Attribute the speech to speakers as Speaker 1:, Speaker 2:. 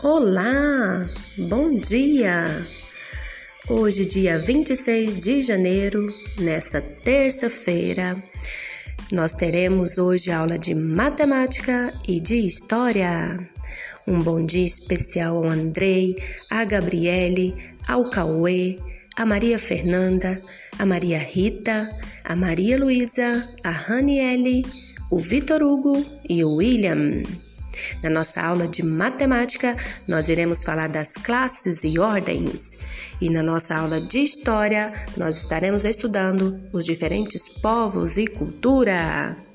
Speaker 1: Olá, bom dia! Hoje, dia 26 de janeiro, nesta terça-feira, nós teremos hoje aula de matemática e de história. Um bom dia especial ao Andrei, a Gabriele, ao Cauê, a Maria Fernanda, a Maria Rita, a Maria Luísa, a Raniele, o Vitor Hugo e o William. Na nossa aula de matemática, nós iremos falar das classes e ordens. E na nossa aula de história, nós estaremos estudando os diferentes povos e cultura.